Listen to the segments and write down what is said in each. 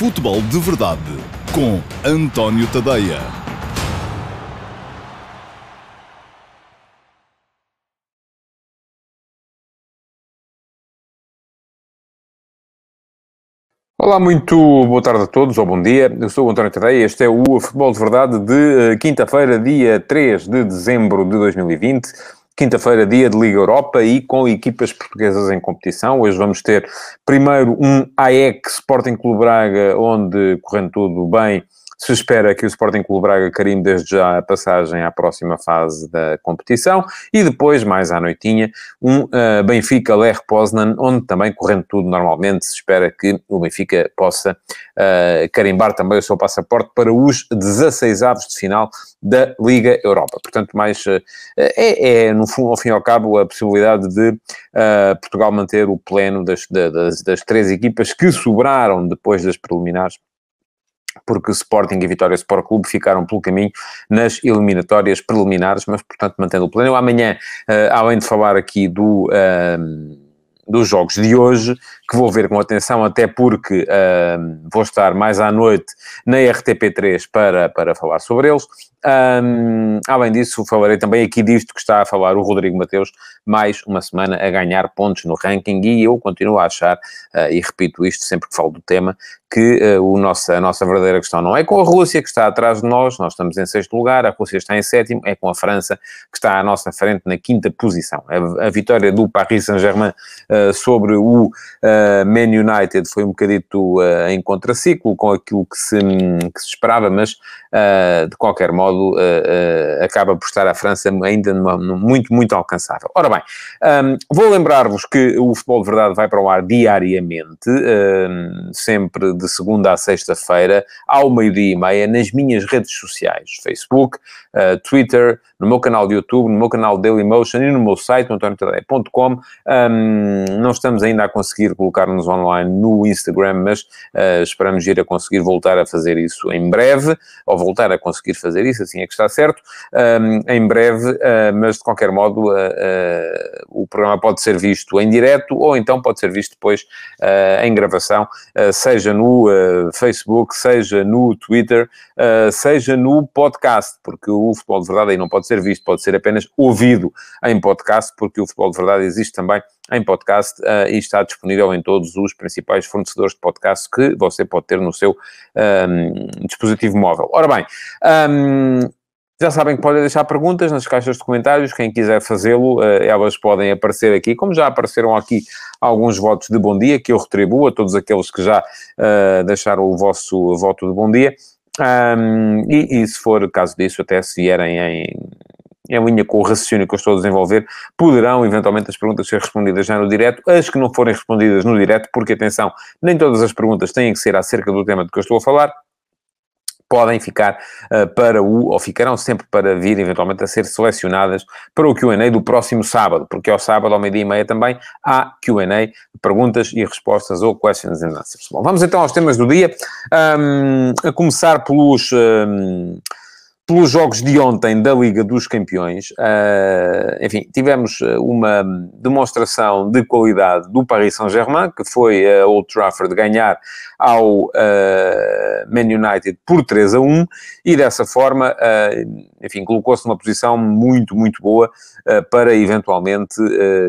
Futebol de Verdade com António Tadeia. Olá, muito boa tarde a todos, ou bom dia. Eu sou o António Tadeia. Este é o Futebol de Verdade de eh, quinta-feira, dia 3 de dezembro de 2020. Quinta-feira, dia de Liga Europa e com equipas portuguesas em competição. Hoje vamos ter primeiro um AEC Sporting Clube Braga, onde, correndo tudo bem, se espera que o Sporting Clube Braga carimbe desde já a passagem à próxima fase da competição e depois, mais à noitinha, um uh, Benfica Ler Poznan, onde também, correndo tudo normalmente, se espera que o Benfica possa uh, carimbar também o seu passaporte para os 16 avos de final da Liga Europa. Portanto, mais uh, é, é, no fundo, ao fim e ao cabo, a possibilidade de Portugal manter o pleno das, das, das três equipas que sobraram depois das preliminares porque Sporting e Vitória Sport Clube ficaram pelo caminho nas eliminatórias preliminares, mas, portanto, mantendo o plano. Eu amanhã, uh, além de falar aqui do... Uh, dos jogos de hoje, que vou ver com atenção, até porque vou estar mais à noite na RTP3 para, para falar sobre eles. Um, além disso, falarei também aqui disto que está a falar o Rodrigo Mateus, mais uma semana a ganhar pontos no ranking, e eu continuo a achar, uh, e repito isto sempre que falo do tema, que uh, o nosso, a nossa verdadeira questão não é com a Rússia, que está atrás de nós, nós estamos em sexto lugar, a Rússia está em sétimo, é com a França, que está à nossa frente na quinta posição. A, a vitória do Paris Saint-Germain uh, sobre o uh, Man United foi um bocadito em contraciclo com aquilo que se, que se esperava, mas de qualquer modo acaba por estar a França ainda numa, numa, muito, muito alcançável. Ora bem, um, vou lembrar-vos que o Futebol de Verdade vai para o ar diariamente, um, sempre de segunda a sexta-feira, ao meio-dia e meia, nas minhas redes sociais, Facebook, uh, Twitter, no meu canal de YouTube, no meu canal Dailymotion e no meu site, antoniotadeia.com. Um, não estamos ainda a conseguir colocar-nos online no Instagram, mas uh, esperamos ir a conseguir voltar a fazer isso em breve, ou voltar a conseguir fazer isso, assim é que está certo, um, em breve, uh, mas de qualquer modo o programa pode ser visto em direto ou então pode ser visto depois em gravação, seja no uh, Facebook, seja no Twitter, uh, seja no podcast, porque o Futebol de Verdade aí não pode ser visto, pode ser apenas ouvido em podcast, porque o Futebol de Verdade existe também em podcast uh, e está disponível em todos os principais fornecedores de podcast que você pode ter no seu um, dispositivo móvel. Ora bem, um, já sabem que podem deixar perguntas nas caixas de comentários. Quem quiser fazê-lo, eh, elas podem aparecer aqui, como já apareceram aqui alguns votos de bom dia, que eu retribuo a todos aqueles que já uh, deixaram o vosso voto de bom dia. Um, e, e, se for caso disso, até se vierem em, em linha com o raciocínio que eu estou a desenvolver, poderão eventualmente as perguntas ser respondidas já no direto, as que não forem respondidas no direto, porque atenção, nem todas as perguntas têm que ser acerca do tema de que eu estou a falar, podem ficar uh, para o, ou ficarão sempre para vir eventualmente a ser selecionadas para o Q&A do próximo sábado, porque ao sábado, ao meio-dia e meia também, há Q&A, perguntas e respostas ou questions and answers. Bom, vamos então aos temas do dia, um, a começar pelos... Um, pelos jogos de ontem da Liga dos Campeões, uh, enfim, tivemos uma demonstração de qualidade do Paris Saint-Germain, que foi a Old Trafford ganhar ao uh, Man United por 3 a 1 e dessa forma, uh, enfim, colocou-se numa posição muito, muito boa uh, para eventualmente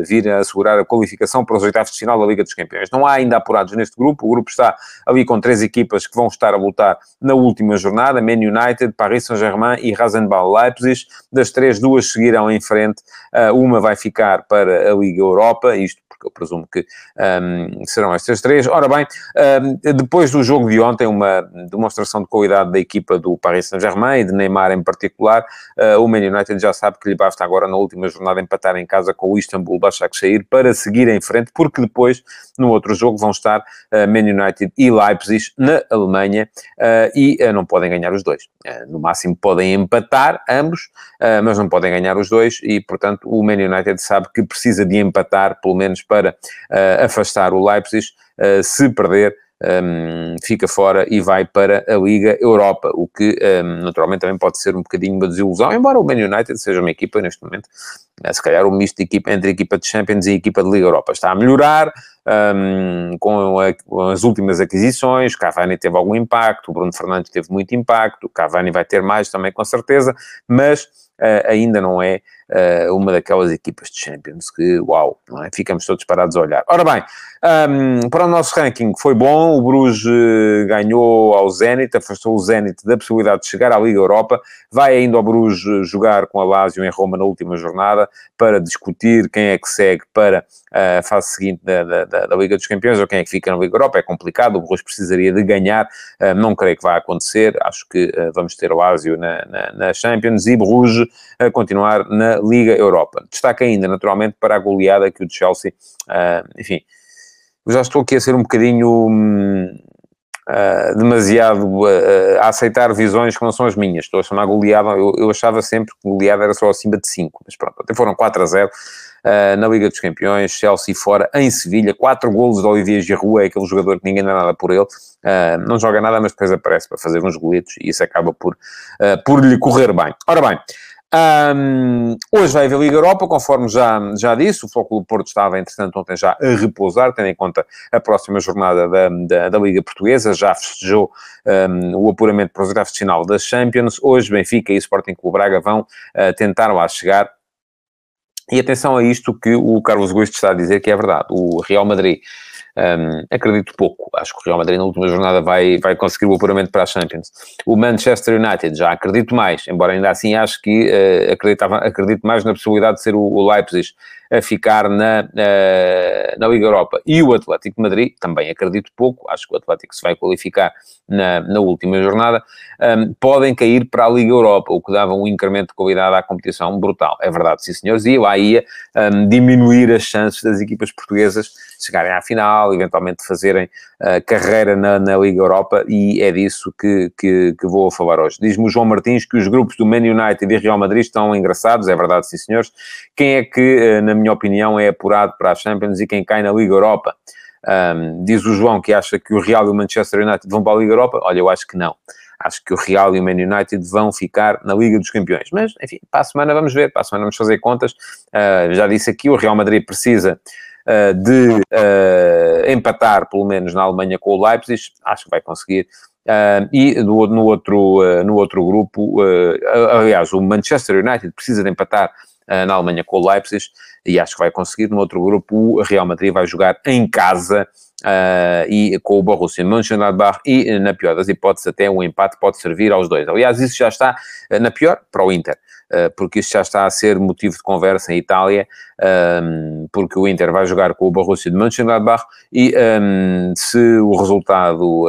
vir a assegurar a qualificação para os oitavos de final da Liga dos Campeões. Não há ainda apurados neste grupo, o grupo está ali com três equipas que vão estar a lutar na última jornada, Man United, Paris Saint-Germain e Rasenball Leipzig. Das três, duas seguirão em frente, uma vai ficar para a Liga Europa, isto porque eu presumo que um, serão estas três. Ora bem, um, depois do jogo de ontem, uma demonstração de qualidade da equipa do Paris Saint-Germain e de Neymar em particular, uh, o Man United já sabe que lhe basta agora na última jornada empatar em casa com o Istanbul Başakşehir para seguir em frente, porque depois, no outro jogo, vão estar uh, Man United e Leipzig na Alemanha uh, e não podem ganhar os dois. no máximo podem empatar ambos, mas não podem ganhar os dois e, portanto, o Man United sabe que precisa de empatar, pelo menos para uh, afastar o Leipzig. Uh, se perder, um, fica fora e vai para a Liga Europa, o que um, naturalmente também pode ser um bocadinho uma desilusão, embora o Man United seja uma equipa neste momento, é, se calhar um misto de equipa entre equipa de Champions e equipa de Liga Europa. Está a melhorar um, com, a, com, as últimas aquisições, Cavani teve algum impacto, o Bruno Fernandes teve muito impacto, Cavani vai ter mais também com certeza, mas uh, ainda não é uh, uma daquelas equipas de Champions que, uau, é? ficamos todos parados a olhar. Ora bem, um, para o nosso ranking foi bom, o Bruges uh, ganhou ao Zenit, afastou o Zenit da possibilidade de chegar à Liga Europa, vai ainda ao Bruges jogar com a Lazio em Roma na última jornada para discutir quem é que segue para a fase seguinte da, da, da, Liga dos Campeões ou quem é que fica na Liga Europa. É complicado, o Bruges precisaria de ganhar, não creio que vá acontecer, acho que uh, vamos ter o Lazio na, na, na Champions e Bruges a continuar na Liga Europa. Destaca ainda, naturalmente, para a goleada que o Chelsea, uh, enfim, já estou aqui a ser um bocadinho uh, demasiado uh, a aceitar visões que não são as minhas. Estou a chamar goleada, eu, eu achava sempre que goleada era só acima de 5, mas pronto, até foram 4 a 0. Uh, na Liga dos Campeões, Chelsea fora, em Sevilha, quatro golos de Olivier Giroud, é aquele jogador que ninguém dá nada por ele, uh, não joga nada, mas depois aparece para fazer uns goletos e isso acaba por, uh, por lhe correr bem. Ora bem, um, hoje vai haver Liga Europa, conforme já, já disse, o Flóculo Porto estava, entretanto, ontem já a repousar, tendo em conta a próxima jornada da, da, da Liga Portuguesa, já festejou um, o apuramento para os oitavos de final das Champions. Hoje, Benfica e Sporting Clube Braga vão uh, tentar lá chegar. E atenção a isto que o Carlos Gosto está a dizer que é verdade. O Real Madrid um, acredito pouco. Acho que o Real Madrid na última jornada vai, vai conseguir o apuramento para a Champions. O Manchester United já acredito mais, embora ainda assim acho que uh, acreditava, acredito mais na possibilidade de ser o, o Leipzig a ficar na, uh, na Liga Europa. E o Atlético de Madrid, também acredito pouco, acho que o Atlético se vai qualificar na, na última jornada, um, podem cair para a Liga Europa, o que dava um incremento de qualidade à competição brutal. É verdade, sim senhores, e lá ia um, diminuir as chances das equipas portuguesas chegarem à final, eventualmente fazerem uh, carreira na, na, Liga Europa, e é disso que, que, que vou falar hoje. Diz-me o João Martins que os grupos do Man United e Real Madrid estão engraçados, é verdade, sim senhores. Quem é que, uh, na minha opinião, é apurado para a Champions e quem cai na Liga Europa? Um, diz o João que acha que o Real e o Manchester United vão para a Liga Europa. Olha, eu acho que não. Acho que o Real e o Man United vão ficar na Liga dos Campeões. Mas, enfim, para a semana vamos ver, para a semana vamos fazer contas. Uh, já disse aqui, o Real Madrid precisa de uh, empatar, pelo menos na Alemanha, com o Leipzig. Acho que vai conseguir. e do, no, outro, no outro grupo, aliás, o Manchester United precisa de empatar na Alemanha com o Leipzig e acho que vai conseguir. No outro grupo, o Real Madrid vai jogar em casa uh, e com o Borussia Mönchengladbach e, na pior das hipóteses, até um empate pode servir aos dois. Aliás, isso já está, uh, na pior, para o Inter. Uh, porque isso já está a ser motivo de conversa em Itália, um, porque o Inter vai jogar com o Borussia de Mönchengladbach e um, se o resultado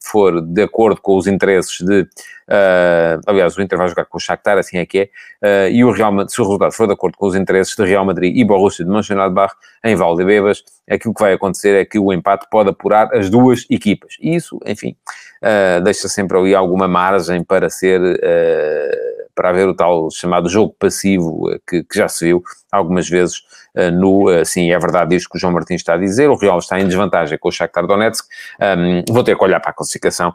for de acordo com os interesses de Uh, aliás, o Inter vai jogar com o Shakhtar, assim é que é. E o Real Madrid, se o resultado for de acordo com os interesses de Real Madrid e Borussia de Mönchengladbach em Valdebebas, aquilo que vai acontecer é que o empate pode apurar as duas equipas. E isso, enfim, deixa sempre ali alguma margem para ser para haver o tal chamado jogo passivo que, que já se viu algumas vezes uh, no, uh, sim, é verdade isto que o João Martins está a dizer, o Real está em desvantagem com o Shakhtar Donetsk, um, vou ter que olhar para a classificação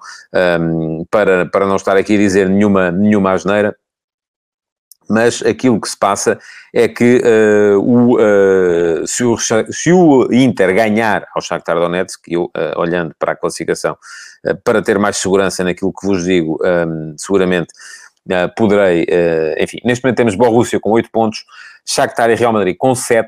um, para, para não estar aqui a dizer nenhuma, nenhuma asneira, mas aquilo que se passa é que uh, o, uh, se, o, se, o, Inter ganhar ao Shakhtar Donetsk, eu, uh, olhando para a classificação, para ter mais segurança naquilo que vos digo, um, seguramente poderei, enfim, neste momento temos Borussia com 8 pontos, Shakhtar e Real Madrid com 7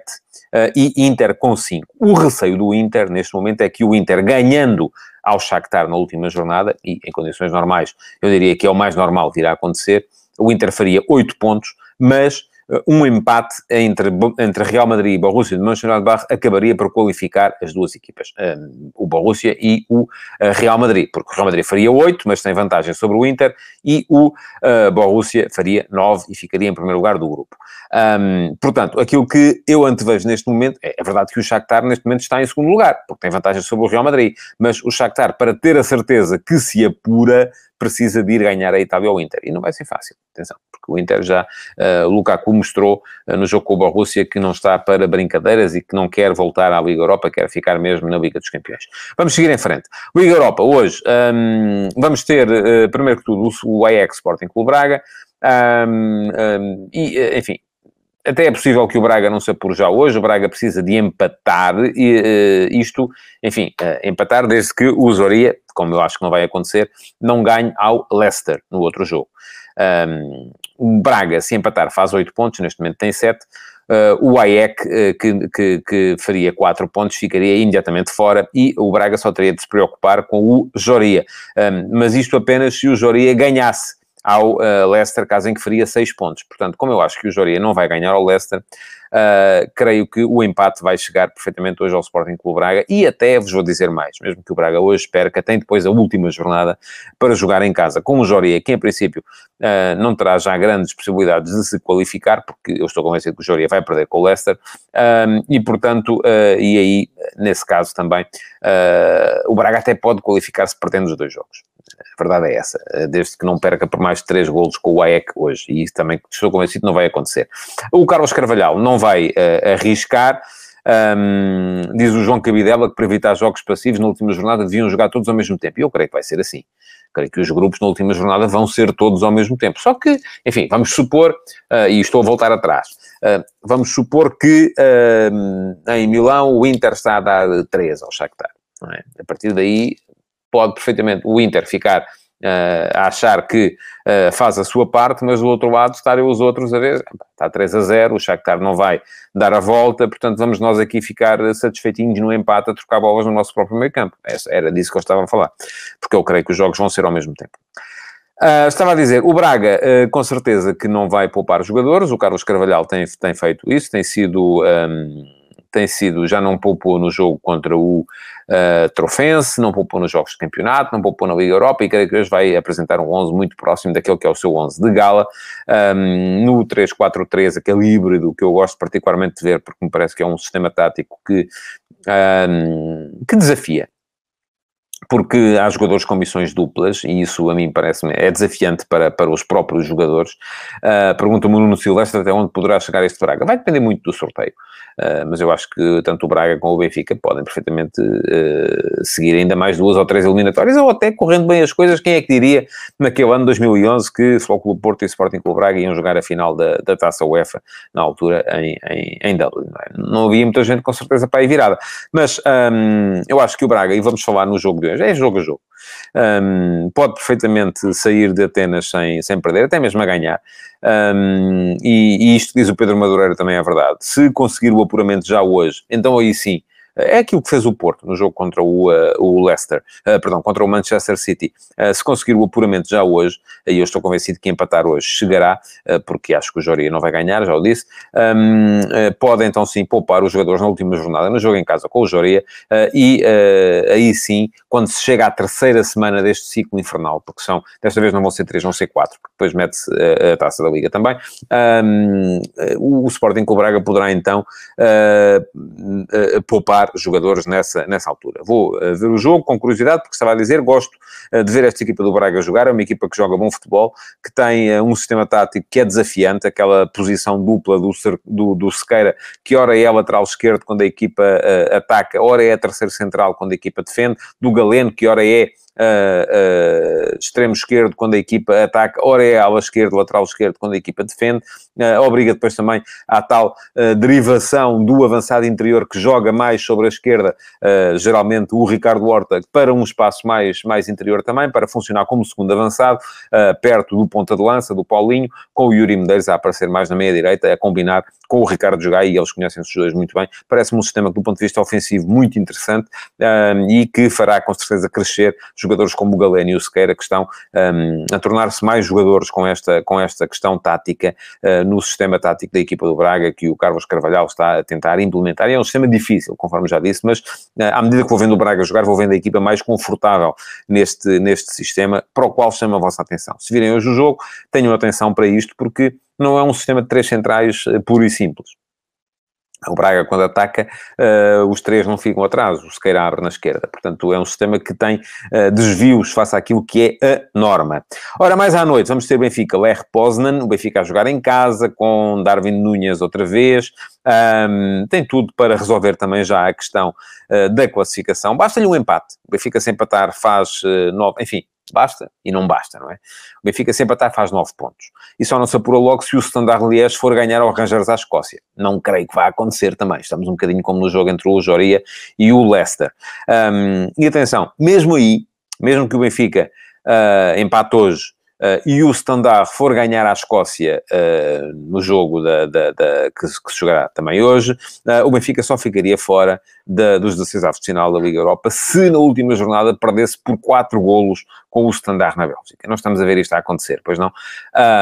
uh, e Inter com 5. O receio do Inter neste momento é que o Inter ganhando ao Shakhtar na última jornada, e em condições normais eu diria que é o mais normal vir a acontecer, o Inter faria 8 pontos, mas eh, um empate entre, entre Real Madrid e Borussia de Mönchengladbach acabaria por qualificar as duas equipas, um, eh, o Borussia e o uh, Real Madrid, porque o Real Madrid faria 8, mas tem vantagem sobre o Inter, e o uh, Borussia faria 9 e ficaria em primeiro lugar do grupo. Um, portanto, aquilo que eu antevejo neste momento, é, é, verdade que o Shakhtar neste momento está em segundo lugar, porque tem vantagem sobre o Real Madrid, mas o Shakhtar, para ter a certeza que se apura, precisa de ir ganhar a Itália ao Inter, e não vai ser fácil. Atenção, porque o Inter já, uh, Lukaku mostrou uh, no jogo com o Borussia que não está para brincadeiras e que não quer voltar à Liga Europa, quer ficar mesmo na Liga dos Campeões. Vamos seguir em frente. Liga Europa, hoje, um, vamos ter, uh, primeiro que tudo, o Ajax Sporting Clube Braga, um, um, e, enfim, até é possível que o Braga não se apure já hoje, o Braga precisa de empatar, e uh, isto, enfim, uh, empatar desde que o Zoria, como eu acho que não vai acontecer, não ganhe ao Leicester no outro jogo. Um, o Braga, se empatar, faz 8 pontos, neste momento tem 7. Uh, o AEC, uh, que, que, que, faria 4 pontos, ficaria imediatamente fora e o Braga só teria de se preocupar com o Joria. Um, mas isto apenas se o Joria ganhasse ao uh, Leicester, caso em que faria 6 pontos. Portanto, como eu acho que o Joria não vai ganhar ao Leicester, uh, creio que o empate vai chegar perfeitamente hoje ao Sporting Clube Braga e até vos vou dizer mais, mesmo que o Braga hoje perca, tem depois a última jornada para jogar em casa com o Joria, que em princípio uh, não terá já grandes possibilidades de se qualificar, porque eu estou convencido que o Joria vai perder com o Leicester, e portanto, e aí, nesse caso também, o Braga até pode qualificar-se perdendo os dois jogos. A verdade é essa, eh, desde que não perca por mais de 3 golos com o AEC hoje, e isso também estou convencido não vai acontecer. O Carlos Carvalhal não vai uh, arriscar, um, diz o João Cabidela que para evitar jogos passivos na última jornada deviam jogar todos ao mesmo tempo, e eu creio que vai ser assim. Creio que os grupos na última jornada vão ser todos ao mesmo tempo. Só que, enfim, vamos supor, uh, e estou a voltar atrás, uh, vamos supor que em Milão o Inter está a dar 3 ao Shakhtar. É? A partir daí pode perfeitamente o Inter ficar uh, a achar que uh, faz a sua parte, mas do outro lado estarem os outros a ver, está 3 a 0, o Shakhtar não vai dar a volta, portanto vamos nós aqui ficar satisfeitinhos no empate a trocar bolas no nosso próprio meio campo. Era disso que eu estava a falar, porque eu creio que os jogos vão ser ao mesmo tempo. Uh, estava a dizer, o Braga, com certeza que não vai poupar os jogadores, o Carlos Carvalhal tem, tem feito isso, tem sido, um, tem sido, já não poupou no jogo contra o uh, Trofense, não poupou nos jogos de campeonato, não poupou na Liga Europa e creio que hoje vai apresentar um 11 muito próximo daquele que é o seu 11 de gala. Um, no 3-4-3, aquele híbrido que eu gosto particularmente de ver, porque me parece que é um sistema tático que, um, que desafia porque há jogadores com missões duplas e isso a mim parece-me é desafiante para, para os próprios jogadores. Uh, Pergunta-me o Nuno Silvestre até onde poderá chegar este Braga. Vai depender muito do sorteio. Uh, mas eu acho que tanto o Braga como o Benfica podem perfeitamente uh, seguir ainda mais duas ou três eliminatórias, ou até correndo bem as coisas, quem é que diria naquele ano 2011 que Futebol Clube Porto e Sporting Clube Braga iam jogar a final da, da Taça UEFA, na altura em, em, em Dublin. Não, é? havia muita gente com certeza para ir virada, mas um, eu acho que o Braga, e vamos falar no jogo de é jogo a jogo, um, pode perfeitamente sair de Atenas sem, sem perder, até mesmo a ganhar. Um, e, e, isto diz o Pedro Madureira também é verdade. Se conseguir o apuramento já hoje, então aí sim é aquilo que fez o Porto no jogo contra o, uh, o Leicester, uh, perdão, contra o Manchester City. Uh, se conseguir o apuramento já hoje, aí eu estou convencido que empatar hoje chegará, porque acho que o Joria não vai ganhar, já o disse, um, pode então sim poupar os jogadores na última jornada, no jogo em casa com o Joria, e aí sim, quando se chega à terceira semana deste ciclo infernal, porque são, desta vez não vão ser três, vão ser quatro, porque depois mete-se a taça da Liga também, um, o Sporting com o Braga poderá então poupar jogadores nessa, nessa altura. Vou uh, ver o jogo com curiosidade, porque estava a dizer, gosto uh, de ver esta equipa do Braga jogar, é uma equipa que joga bom futebol, que tem uh, um sistema tático que é desafiante, aquela posição dupla do, do, do Sequeira, que ora é lateral esquerdo quando a equipa ataca, ora é terceiro central quando a equipa defende, do Galeno, que ora é uh, extremo esquerdo quando a equipa ataca, ora é ala esquerda, lateral esquerdo quando a equipa defende, obriga depois também à tal derivação do avançado interior que joga mais sobre a esquerda, geralmente o Ricardo Horta, para um espaço mais, mais interior também, para funcionar como segundo avançado, perto do ponta de lança, do Paulinho, com o Yuri Medeiros a aparecer mais na meia-direita, a combinar com o Ricardo Jogai, e eles conhecem os dois muito bem. Parece-me um sistema que, do ponto de vista ofensivo, muito interessante e que fará com certeza crescer jogadores como o Galeno e o Sequeira, que estão um, a tornar-se mais jogadores com esta, com esta questão tática uh, no sistema tático da equipa do Braga, que o Carlos Carvalhal está a tentar implementar. E é um sistema difícil, conforme já disse, mas uh, à medida que vou vendo o Braga jogar, vou vendo a equipa mais confortável neste, neste sistema, para o qual chama a vossa atenção. Se virem hoje o jogo, tenham atenção para isto, porque não é um sistema de três centrais uh, puro e simples O Braga, quando ataca, uh, os três não ficam atrás, o Sequeira abre na esquerda. Portanto, é um sistema que tem uh, desvios face àquilo que é a norma. Ora, mais à noite, vamos ter Benfica, Ler Poznan, o Benfica a jogar em casa, com Darwin Núñez outra vez. Um, tem tudo para resolver também já a questão uh, da classificação. Basta-lhe um empate. O Benfica se empatar faz nove, enfim, basta e não basta, não é? O Benfica sempre até faz 9 pontos. E só não se apura logo se o Standard Liège for ganhar ao Rangers à Escócia. Não creio que vá acontecer também. Estamos um bocadinho como no jogo entre o Joria e o Leicester. Um, e atenção, mesmo aí, mesmo que o Benfica uh, empate hoje Uh, e o Standard for ganhar à Escócia uh, no jogo da, da, da que, que, se jogará também hoje, uh, o Benfica só ficaria fora da, dos 16 avos de final da Liga Europa se na última jornada perdesse por 4 golos com o Standard na Bélgica. Não estamos a ver isto a acontecer, pois não?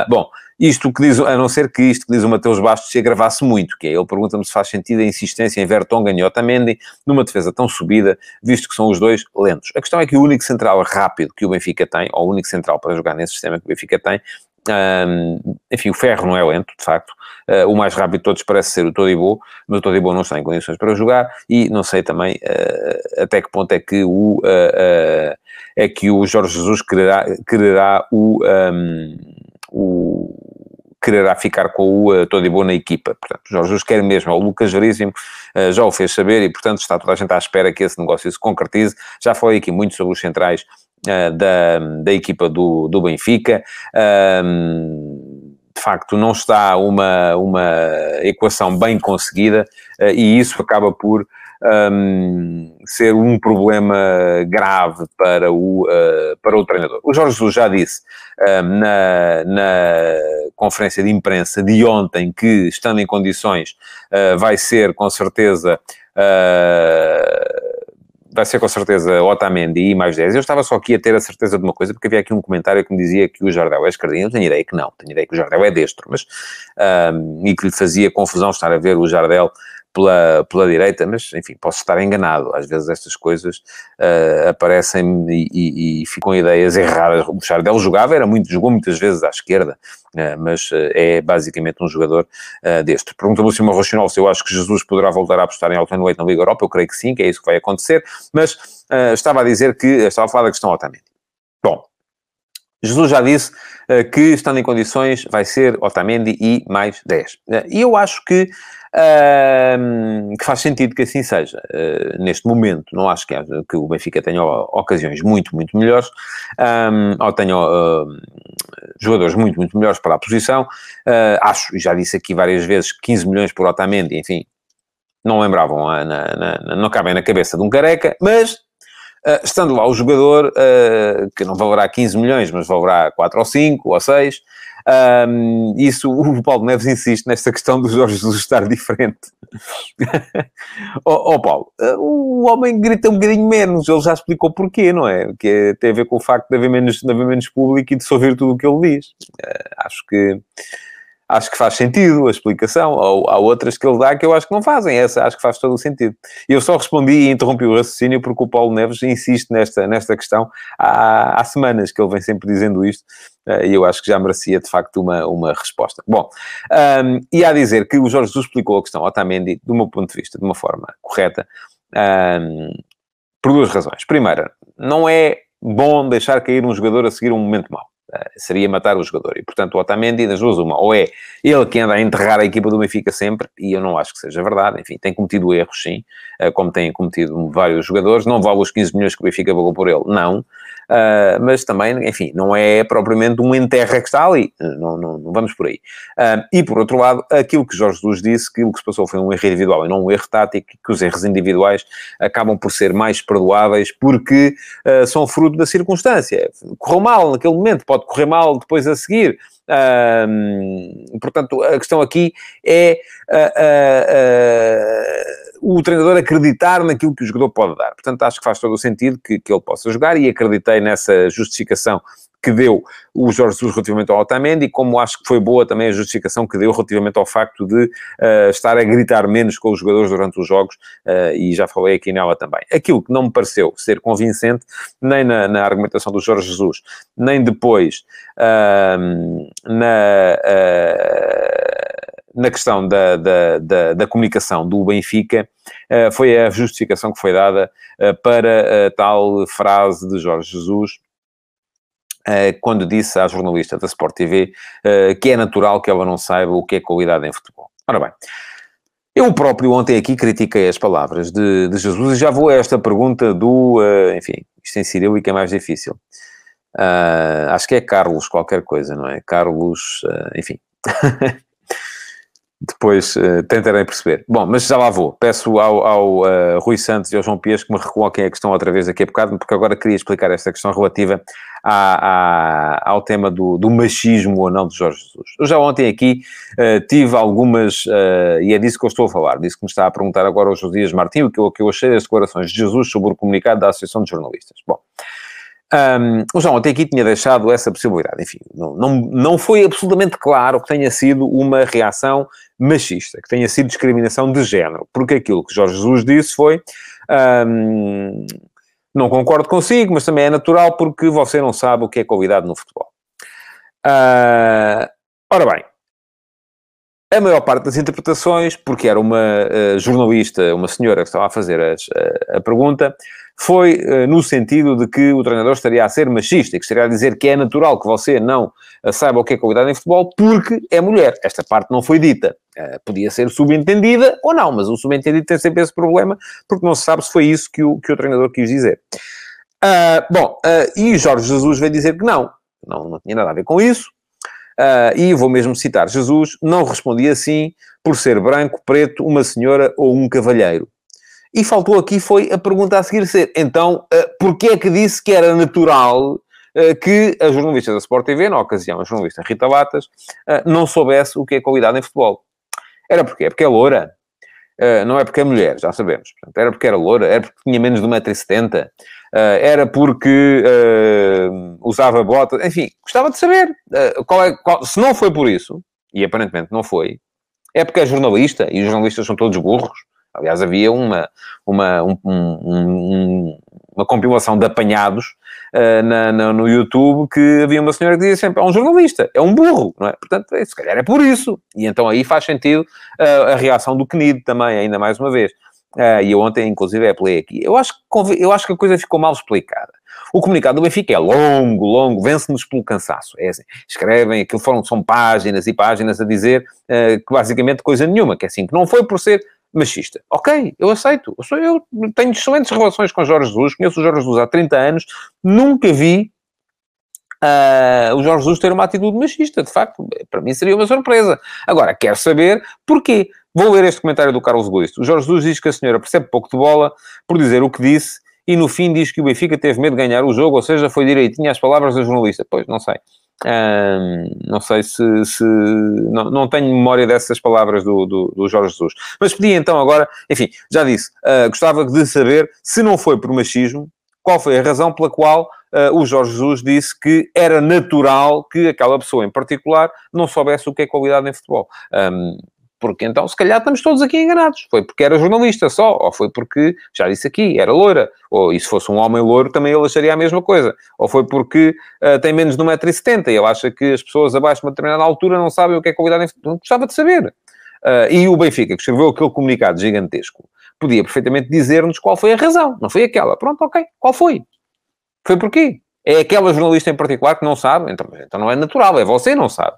bom, isto que diz, a não ser que isto que diz o Mateus Bastos se agravasse muito, que é, ele pergunta-me se faz sentido a insistência em Vertonghen e Otamendi numa defesa tão subida, visto que são os dois lentos. A questão é que o único central rápido que o Benfica tem, ou o único central para jogar nesse sistema que o Benfica tem, um, enfim, o Ferro não é lento, de facto. Uh, o mais rápido de todos parece ser o Todibo, mas o Todibo não está em condições para jogar e não sei também uh, até que ponto é que o, uh, é que o Jorge Jesus quererá, quererá o, um, o quererá ficar com o uh, Todibo na equipa. Portanto, Jorge Jesus quer mesmo, o Lucas Veríssimo uh, já o fez saber e, portanto, está toda a gente à espera que esse negócio se concretize. Já falei aqui muito sobre os centrais uh, da, da equipa do, do Benfica. de facto, não está uma, uma equação bem conseguida e isso acaba por um, ser um problema grave para o, uh, para o treinador. O Jorge Jesus já disse na, na conferência de imprensa de ontem que, estando em condições, uh, vai ser com certeza. Uh, vai ser com certeza Otamendi e mais 10. Eu estava só aqui a ter a certeza de uma coisa, porque havia aqui um comentário que me dizia que o Jardel é esquerdinho. Eu tenho ideia que não, tenho ideia que o Jardel é destro, mas e que lhe fazia confusão estar a ver o Jardel pela, pela direita, mas enfim, posso estar enganado. Às vezes estas coisas uh, aparecem e, e, e, ficam ideias erradas. O Chardel jogava, era muito, jogou muitas vezes à esquerda, uh, mas uh, é basicamente um jogador deste. Pergunta-me o Simão Rochinol se eu acho que Jesus poderá voltar a apostar em Alton Leite na Liga Europa. Eu creio que sim, que é isso que vai acontecer, mas estava a dizer que, estava a falar da questão Otamendi. Bom, Jesus já disse que, estando em condições, vai ser Otamendi e mais 10. Uh, e eu acho que Que faz sentido que assim seja. Uh, neste momento, não acho que, que, o Benfica tenha ocasiões muito, muito melhores, um, ou tenha uh, jogadores muito, muito melhores para a posição. Ah, acho, já disse aqui várias vezes, 15 milhões por Otamendi, enfim, não lembravam, na, na, não cabem na cabeça de um careca, mas Uh, estando lá o jogador, uh, que não valerá 15 milhões, mas valerá 4 ou 5 ou 6, um, isso, o Paulo Neves insiste nesta questão do Jorge Jesus estar diferente. Ó oh, oh, Paulo, uh, o homem grita um bocadinho menos, ele já explicou porquê, não é? Que é, tem a ver com o facto de haver menos, de haver menos público e de se ouvir tudo o que ele diz. Uh, acho que acho que faz sentido a explicação, ou há outras que ele dá que eu acho que não fazem, essa acho que faz todo o sentido. E eu só respondi e interrompi o raciocínio porque o Paulo Neves insiste nesta, nesta questão há, há semanas que ele vem sempre dizendo isto, eh, e eu acho que já merecia de facto uma, uma resposta. Bom, um, e a dizer que o Jorge Jesus explicou a questão Otamendi, do meu ponto de vista, de uma forma correta, um, por duas razões. Primeira, não é bom deixar cair um jogador a seguir um momento mau. Eh, seria matar o jogador. E, portanto, o Otamendi, das duas, uma, ou é ele que anda a enterrar a equipa do Benfica sempre, e eu não acho que seja verdade, enfim, tem cometido erros, sim, eh, como têm cometido vários jogadores, não vale os 15 milhões que o Benfica pagou por ele, não, Uh, mas também, enfim, não é propriamente um enterra que está ali, não, não, não vamos por aí. Uh, e por outro lado, aquilo que Jorge Jesus disse, que o que se passou foi um erro individual e não um erro tático, que os erros individuais acabam por ser mais perdoáveis porque uh, são fruto da circunstância. Correu mal naquele momento, pode correr mal depois a seguir. Portanto, a questão aqui é o treinador acreditar naquilo que o jogador pode dar. Portanto, acho que faz todo o sentido que, que ele possa jogar e acreditei nessa justificação que deu o Jorge Jesus relativamente ao Otamendi, como acho que foi boa também a justificação que deu relativamente ao facto de uh, estar a gritar menos com os jogadores durante os jogos, uh, e já falei aqui nela também. Aquilo que não me pareceu ser convincente, nem na, na argumentação do Jorge Jesus, nem depois uh, na na questão da, da, da, da comunicação do Benfica, foi a justificação que foi dada para a tal frase de Jorge Jesus, quando disse à jornalista da Sport TV que é natural que ela não saiba o que é qualidade em futebol. Ora bem, eu próprio ontem aqui critiquei as palavras de, de Jesus e já vou a esta pergunta do, enfim, isto em cirílico é mais difícil. Uh, acho que é Carlos qualquer coisa, não é? Carlos, uh, enfim. Depois uh, tentarei perceber. Bom, mas já lá vou. Peço ao, ao uh, Rui Santos e ao João Pias que me recoloquem a questão outra vez aqui a bocado, porque agora queria explicar esta questão relativa à, à, ao tema do, do, machismo ou não de Jorge Jesus. Eu já ontem aqui uh, tive algumas, e é disso que eu estou a falar, disso que me está a perguntar agora o José Dias Martins, o que eu, que eu achei das declarações de Jesus sobre o comunicado da Associação de Jornalistas. Bom, um, o João até aqui tinha deixado essa possibilidade. Enfim, não, não, não foi absolutamente claro que tenha sido uma reação machista, que tenha sido discriminação de género, porque aquilo que Jorge Jesus disse foi. Um, não concordo consigo, mas também é natural porque você não sabe o que é qualidade no futebol. Uh, ora bem, a maior parte das interpretações, porque era uma uh, jornalista, uma senhora que estava a fazer as, uh, a pergunta, foi uh, no sentido de que o treinador estaria a ser machista, que estaria a dizer que é natural que você não saiba o que é qualidade em futebol porque é mulher. Esta parte não foi dita. podia ser subentendida ou não, mas o subentendido tem sempre esse problema porque não se sabe se foi isso que o, que o treinador quis dizer. bom, e Jorge Jesus veio dizer que não, não, não tinha nada a ver com isso. Uh, e vou mesmo citar Jesus, não respondia assim por ser branco, preto, uma senhora ou um cavalheiro. E faltou aqui foi a pergunta a seguir ser, então, uh, porquê é que disse que era natural uh, que a jornalista da Sport TV, na ocasião a jornalista Rita Latas, uh, não soubesse o que é qualidade em futebol? Era porque é porque é loura. não é porque é mulher, já sabemos. Portanto, era porque era loura, era porque tinha menos de 1,70m, uh, era porque uh, usava botas, enfim, gostava de saber uh, qual é, qual, se não foi por isso, e aparentemente não foi, é porque é jornalista, e os jornalistas são todos burros. Aliás, havia uma, uma, um, um, uma compilação de apanhados uh, na, na, no YouTube que havia uma senhora que dizia sempre: é um jornalista, é um burro, não é? Portanto, se calhar é por isso. E então aí faz sentido uh, a reação do CNID também, ainda mais uma vez. Uh, e eu ontem, inclusive, apelei aqui. Eu acho, que, eu acho que a coisa ficou mal explicada. O comunicado do Benfica é longo, longo, vence-nos pelo cansaço. É assim, escrevem, aquilo foram, são páginas e páginas a dizer uh, que basicamente coisa nenhuma, que é assim, que não foi por ser machista. Ok, eu aceito. Eu, sou, eu tenho excelentes relações com Jorge Jesus, conheço o Jorge Jesus há 30 anos, nunca vi uh, o Jorge Jesus ter uma atitude machista. De facto, para mim seria uma surpresa. Agora, quero saber porquê. Vou ler este comentário do Carlos Guisto. O Jorge Jesus diz que a senhora percebe pouco de bola por dizer o que disse e no fim diz que o Benfica teve medo de ganhar o jogo, ou seja, foi direitinho às palavras da jornalista. Pois, não sei. não sei se... se não, não, tenho memória dessas palavras do, do, do, Jorge Jesus. Mas pedi então agora... Enfim, já disse. Uh, gostava de saber, se não foi por machismo, qual foi a razão pela qual uh, o Jorge Jesus disse que era natural que aquela pessoa em particular não soubesse o que é qualidade em futebol. Um, porque então, se calhar, estamos todos aqui enganados. Foi porque era jornalista só, ou foi porque, já disse aqui, era loira. Ou, e se fosse um homem louro, também ele acharia a mesma coisa. Ou foi porque uh, tem menos de 1,70m e ele acha que as pessoas abaixo de uma determinada altura não sabem o que é qualidade futebol. Gostava de saber. Uh, e o Benfica, que escreveu aquele comunicado gigantesco, podia perfeitamente dizer-nos qual foi a razão. Não foi aquela. Pronto, ok. Qual foi? Foi porquê? É aquela jornalista em particular que não sabe? Então, então não é natural. É você não sabe.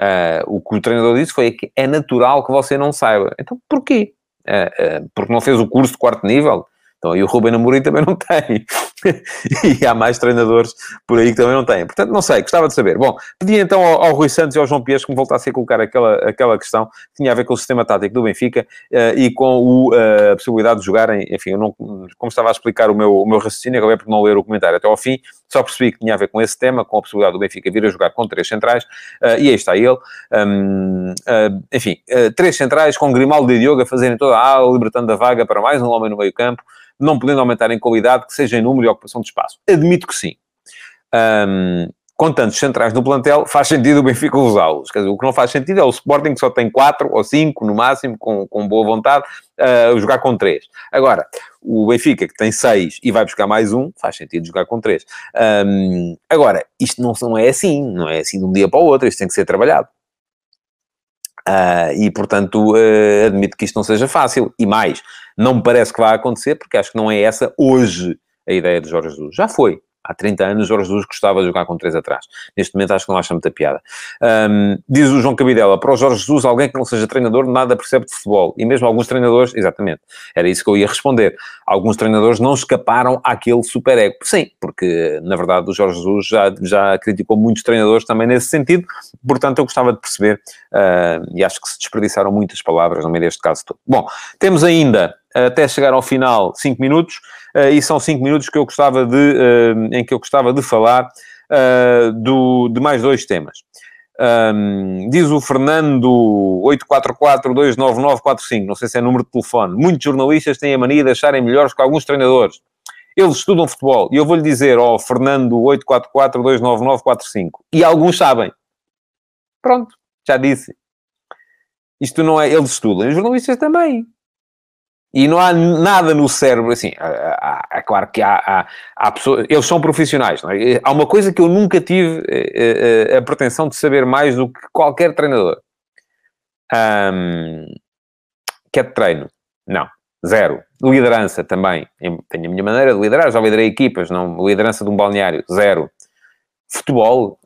Uh, o que o treinador disse foi que é natural que você não saiba. Então, porquê? Uh, uh, porque não fez o curso de quarto nível? Então, e o Ruben Amorim também não tem. e há mais treinadores por aí que também não têm. Portanto, não sei, gostava de saber. Bom, pedi então ao, ao Rui Santos e ao João Pires que me voltassem a colocar aquela, aquela questão que tinha a ver com o sistema tático do Benfica uh, e com o, uh, a possibilidade de jogarem, enfim, eu não, como estava a explicar o meu, o meu raciocínio, acabei por não ler o comentário até ao fim, só percebi que tinha a ver com esse tema, com a possibilidade do Benfica vir a jogar com três centrais, uh, e aí está ele. Um, enfim, três centrais com Grimaldo e Diogo a fazerem toda a ala, libertando a vaga para mais um homem no meio campo, não podendo aumentar em qualidade, que seja em número e ocupação de espaço. Admito que sim. Um, com tantos centrais no plantel, faz sentido o Benfica usá-los. Quer dizer, o que não faz sentido é o Sporting, que só tem quatro ou cinco, no máximo, com, com boa vontade, uh, jogar com três. Agora, o Benfica, que tem seis e vai buscar mais um, faz sentido jogar com três. Um, agora, isto não, não é assim, não é assim de um dia para o outro, isto tem que ser trabalhado. Uh, e, portanto, uh, admito que isto não seja fácil. E mais, não me parece que vá acontecer, porque acho que não é essa hoje a ideia de Jorge Jesus. Já foi. Há 30 anos, Jorge Jesus gostava de jogar com três atrás. Neste momento, acho que não acha muita piada. Um, diz o João Cabidela, para o Jorge Jesus, alguém que não seja treinador nada percebe de futebol. E mesmo alguns treinadores, exatamente, era isso que eu ia responder. Alguns treinadores não escaparam àquele super ego. Sim, porque, na verdade, o Jorge Jesus já, já criticou muitos treinadores também nesse sentido. Portanto, eu gostava de perceber, uh, e acho que se desperdiçaram muitas palavras no meio deste caso todo. Bom, temos ainda até chegar ao final 5 minutos, uh, e são 5 minutos que eu gostava de, uh, em que eu gostava de falar uh, do, de mais dois temas. Um, diz o Fernando 844-29945, não sei se é número de telefone. Muitos jornalistas têm a mania de acharem melhores que alguns treinadores. Eles estudam futebol. E eu vou-lhe dizer ao oh, Fernando 844-29945. E alguns sabem. Pronto, já disse. Isto não é... Eles estudam. Os jornalistas também. E não há nada no cérebro, assim, é claro que há, há, há, pessoas, eles são profissionais, é? Há uma coisa que eu nunca tive é, a pretensão de saber mais do que qualquer treinador. Um, que é de treino? Não. Zero. Liderança também. Tenho a minha maneira de liderar, já liderei equipas, não. Liderança de um balneário, zero. Futebol,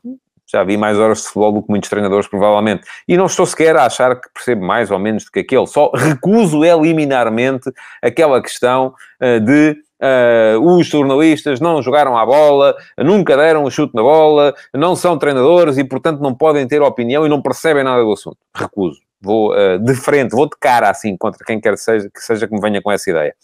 já vi mais horas de futebol do que muitos treinadores, provavelmente. E não estou sequer a achar que percebo mais ou menos do que aquele. Só recuso eliminarmente aquela questão uh, de Uh, os jornalistas não jogaram à bola, nunca deram um chute na bola, não são treinadores e, portanto, não podem ter opinião e não percebem nada do assunto. Recuso. Vou uh, de frente, vou de cara assim contra quem quer que seja, que seja que me venha com essa ideia.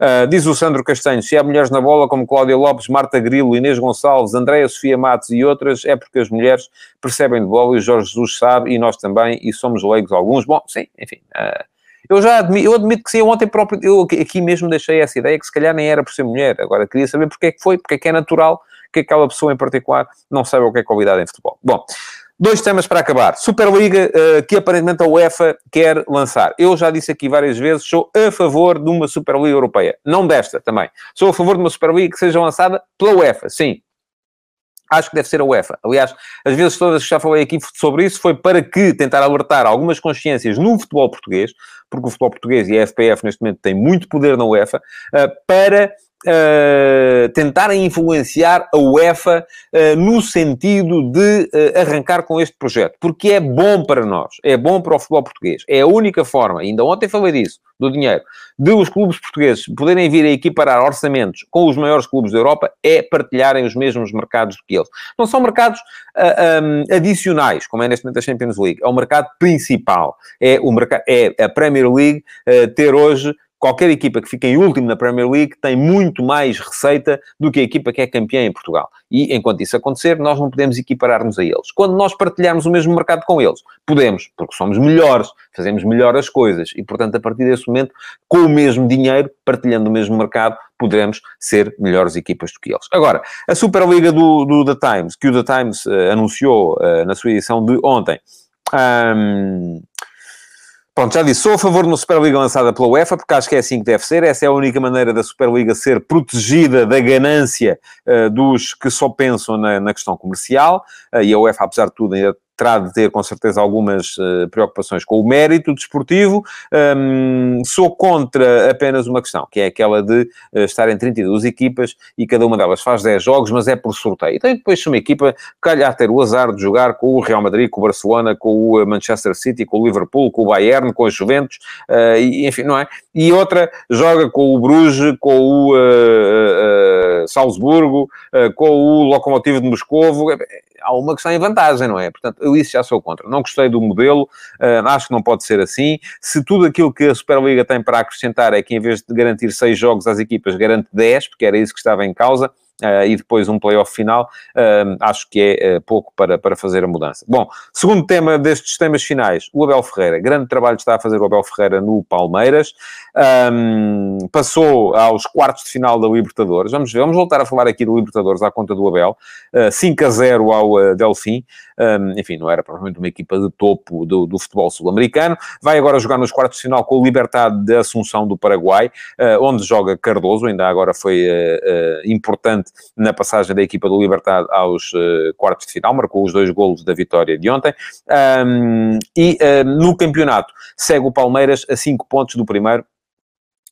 Uh, diz o Sandro Castanho, se há mulheres na bola como Cláudia Lopes, Marta Grilo, Inês Gonçalves, Andréia Sofia Matos e outras, é porque as mulheres percebem de bola e o Jorge Jesus sabe, e nós também, e somos leigos alguns. Bom, sim, enfim... Uh, eu já admito, eu admito que sim, ontem próprio, eu aqui mesmo deixei essa ideia que se calhar nem era por ser mulher. Agora, queria saber porque é que foi, porque é que é natural que aquela pessoa em particular não saiba o que é qualidade em futebol. Bom, Dois temas para acabar. Superliga, uh, que aparentemente a UEFA quer lançar. Eu já disse aqui várias vezes, sou a favor de uma Superliga Europeia. Não desta também. Sou a favor de uma Superliga que seja lançada pela UEFA, sim. Acho que deve ser a UEFA. Aliás, as vezes todas que já falei aqui sobre isso foi para que tentar alertar algumas consciências no futebol português, porque o futebol português e a FPF neste momento têm muito poder na UEFA, uh, para uh, tentarem influenciar a UEFA uh, no sentido de uh, arrancar com este projeto, porque é bom para nós, é bom para o futebol português. É a única forma, ainda ontem falei disso, do dinheiro, de os clubes portugueses poderem vir a equiparar orçamentos com os maiores clubes da Europa, é partilharem os mesmos mercados do que eles. Não são mercados um, adicionais, como é neste momento a Champions League, é o mercado principal. É, o mercado, é a Premier League ter hoje qualquer equipa que fique em último na Premier League tem muito mais receita do que a equipa que é campeã em Portugal. E enquanto isso acontecer, nós não podemos equiparar-nos a eles. Quando nós partilharmos o mesmo mercado com eles, podemos, porque somos melhores, fazemos melhor as coisas e, portanto, a partir desse momento, com o mesmo dinheiro, partilhando o mesmo mercado, poderemos ser melhores equipas do que eles. Agora, a Superliga do, do The Times, que o The Times uh, anunciou uh, na sua edição de ontem. Um, Pronto, já disse, sou a favor de uma Superliga lançada pela UEFA, porque acho que é assim que deve ser. Essa é a única maneira da Superliga ser protegida da ganância uh, dos que só pensam na, na questão comercial. Uh, e a UEFA, apesar de tudo, ainda terá de ter com certeza algumas uh, preocupações com o mérito desportivo. Um, sou contra apenas uma questão, que é aquela de uh, estar em 32 equipas e cada uma delas faz 10 jogos, mas é por sorteio. Então, depois, se uma equipa calhar ter o azar de jogar com o Real Madrid, com o Barcelona, com o eh, Manchester City, com o Liverpool, com o Bayern, com a Juventus, uh, e, enfim, não é? E outra joga com o Bruges, com o Salzburgo, com o Lokomotiv de Moscovo há uma que está em vantagem, não é? Portanto, eu isso já sou contra. Não gostei do modelo, uh, acho que não pode ser assim. Se tudo aquilo que a Superliga tem para acrescentar é que em vez de garantir seis jogos às equipas, garante 10, porque era isso que estava em causa, e depois um playoff final, uh, acho que é uh, pouco para, para fazer a mudança. Bom, segundo tema destes temas finais, o Abel Ferreira. Grande trabalho está a fazer o Abel Ferreira no Palmeiras. Um, passou aos quartos de final da Libertadores. Vamos ver, vamos voltar a falar aqui do Libertadores à conta do Abel. 5 a 0 ao Delfim. Um, enfim, não era provavelmente uma equipa de topo do, do futebol sul-americano. Vai agora jogar nos quartos de final com o Libertad de Assunção do Paraguai, onde joga Cardoso. Ainda agora foi importante importante na passagem da equipa do Libertad aos uh, quartos de final, marcou os dois golos da vitória de ontem. Um, e uh, no campeonato segue o Palmeiras a 5 pontos do primeiro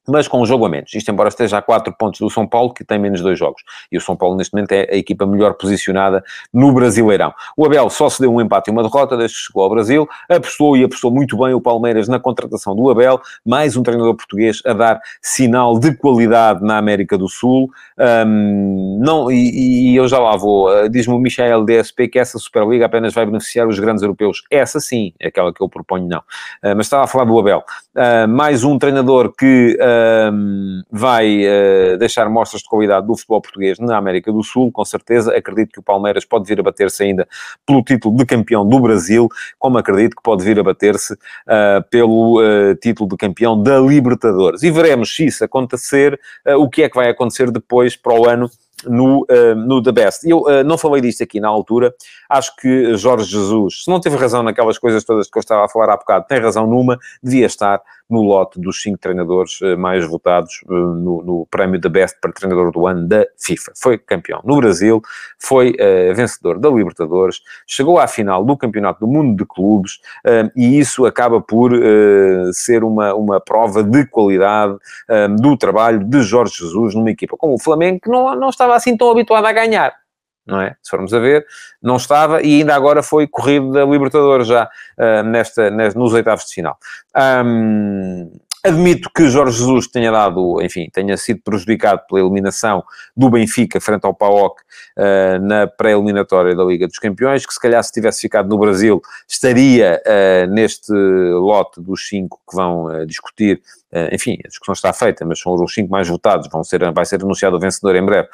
mas com um jogo a menos. Isto embora esteja a 4 pontos do São Paulo, que tem menos dois jogos. E o São Paulo, neste momento, é a equipa melhor posicionada no Brasileirão. O Abel só se deu um empate e uma derrota desde que chegou ao Brasil. Apostou e apostou muito bem o Palmeiras na contratação do Abel. Mais um treinador português a dar sinal de qualidade na América do Sul. Um, não, e, e, eu já lá vou. Uh, Diz-me o Michel DSP que essa Superliga apenas vai beneficiar os grandes europeus. Essa sim, aquela que eu proponho, não. Uh, mas estava a falar do Abel. Uh, mais um treinador que vai uh, deixar mostras de qualidade do futebol português na América do Sul, com certeza. Acredito que o Palmeiras pode vir a bater-se ainda pelo título de campeão do Brasil, como acredito que pode vir a bater-se uh, pelo uh, título de campeão da Libertadores. E veremos se isso acontecer, o que é que vai acontecer depois para o ano no, uh, no The Best. Eu uh, não falei disto aqui na altura, acho que Jorge Jesus, se não teve razão naquelas coisas todas que eu estava a falar há bocado, tem razão numa, devia estar no lote dos cinco treinadores uh, mais votados no, no, prémio The Best para treinador do ano da FIFA. Foi campeão no Brasil, foi vencedor da Libertadores, chegou à final do Campeonato do Mundo de Clubes e isso acaba por ser uma, uma prova de qualidade do trabalho de Jorge Jesus numa equipa como o Flamengo, que não, não estava assim tão habituado a ganhar. Não é? Se formos a ver, não estava e ainda agora foi corrido da Libertadores já uh, nesta, nesta, nos oitavos de final. Um, Admito que Jorge Jesus tenha dado, enfim, tenha sido prejudicado pela eliminação do Benfica frente ao PAOK uh, na pré-eliminatória da Liga dos Campeões, que se calhar se tivesse ficado no Brasil estaria uh, neste lote dos cinco que vão discutir enfim, a discussão está feita, mas são os cinco mais votados, vão ser, vai ser anunciado o vencedor em breve,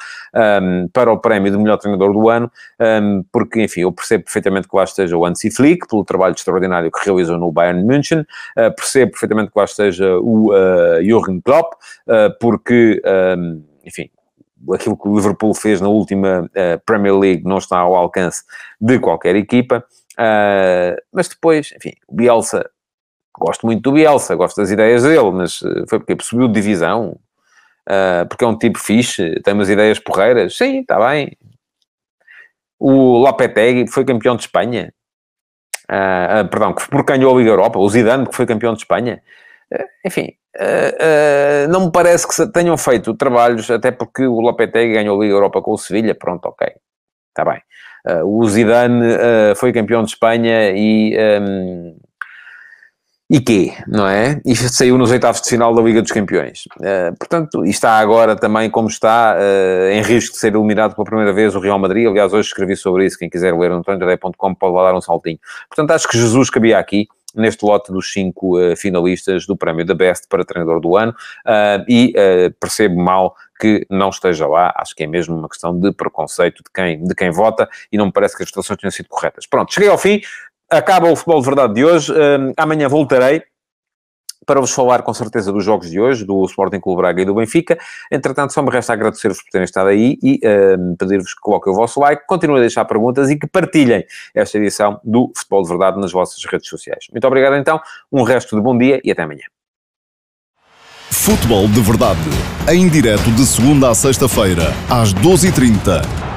um, para o prémio de melhor treinador do ano, um, porque, enfim, eu percebo perfeitamente que lá esteja o Hansi Flick, pelo trabalho extraordinário que realizou no Bayern München, uh, percebo perfeitamente que lá esteja o uh, Jürgen Klopp, uh, porque, um, enfim, aquilo que o Liverpool fez na última Premier League não está ao alcance de qualquer equipa, mas depois, enfim, o Bielsa Gosto muito do Bielsa, gosto das ideias dele, mas eh, foi porque subiu de divisão, uh, porque é um tipo fixe, tem umas ideias porreiras. Sim, está bem. O Lopetegui foi campeão de Espanha. Uh, uh, perdão, porque ganhou a Liga Europa. O Zidane, que foi campeão de Espanha. enfim, não me parece que tenham feito trabalhos, até porque o Lopetegui ganhou a Liga Europa com o Sevilha. Pronto, ok. Está bem. o Zidane foi campeão de Espanha e... Um, e quê, não é? E saiu nos oitavos de final da Liga dos Campeões. Uh, portanto, e está agora também, como está, uh, em risco de ser eliminado pela primeira vez o Real Madrid. Aliás, hoje escrevi sobre isso. Quem quiser ler no antonio.com pode lá dar um saltinho. Portanto, acho que Jesus cabia aqui neste lote dos cinco uh, finalistas do prémio da Best para treinador do ano e percebo mal que não esteja lá. Acho que é mesmo uma questão de preconceito de quem, de quem vota e não me parece que as votações tenham sido corretas. Pronto, cheguei ao fim acaba o futebol de verdade de hoje. Um, amanhã voltarei para vos falar com certeza dos jogos de hoje, do Sporting Clube Braga e do Benfica. Entretanto, só me resta agradecer-vos por terem estado aí e um, pedir-vos que coloquem o vosso like, continuem a deixar perguntas e que partilhem esta edição do Futebol de Verdade nas vossas redes sociais. Muito obrigado então, um resto de bom dia e até amanhã. Futebol de Verdade, em direto de segunda a sexta-feira, às 12h30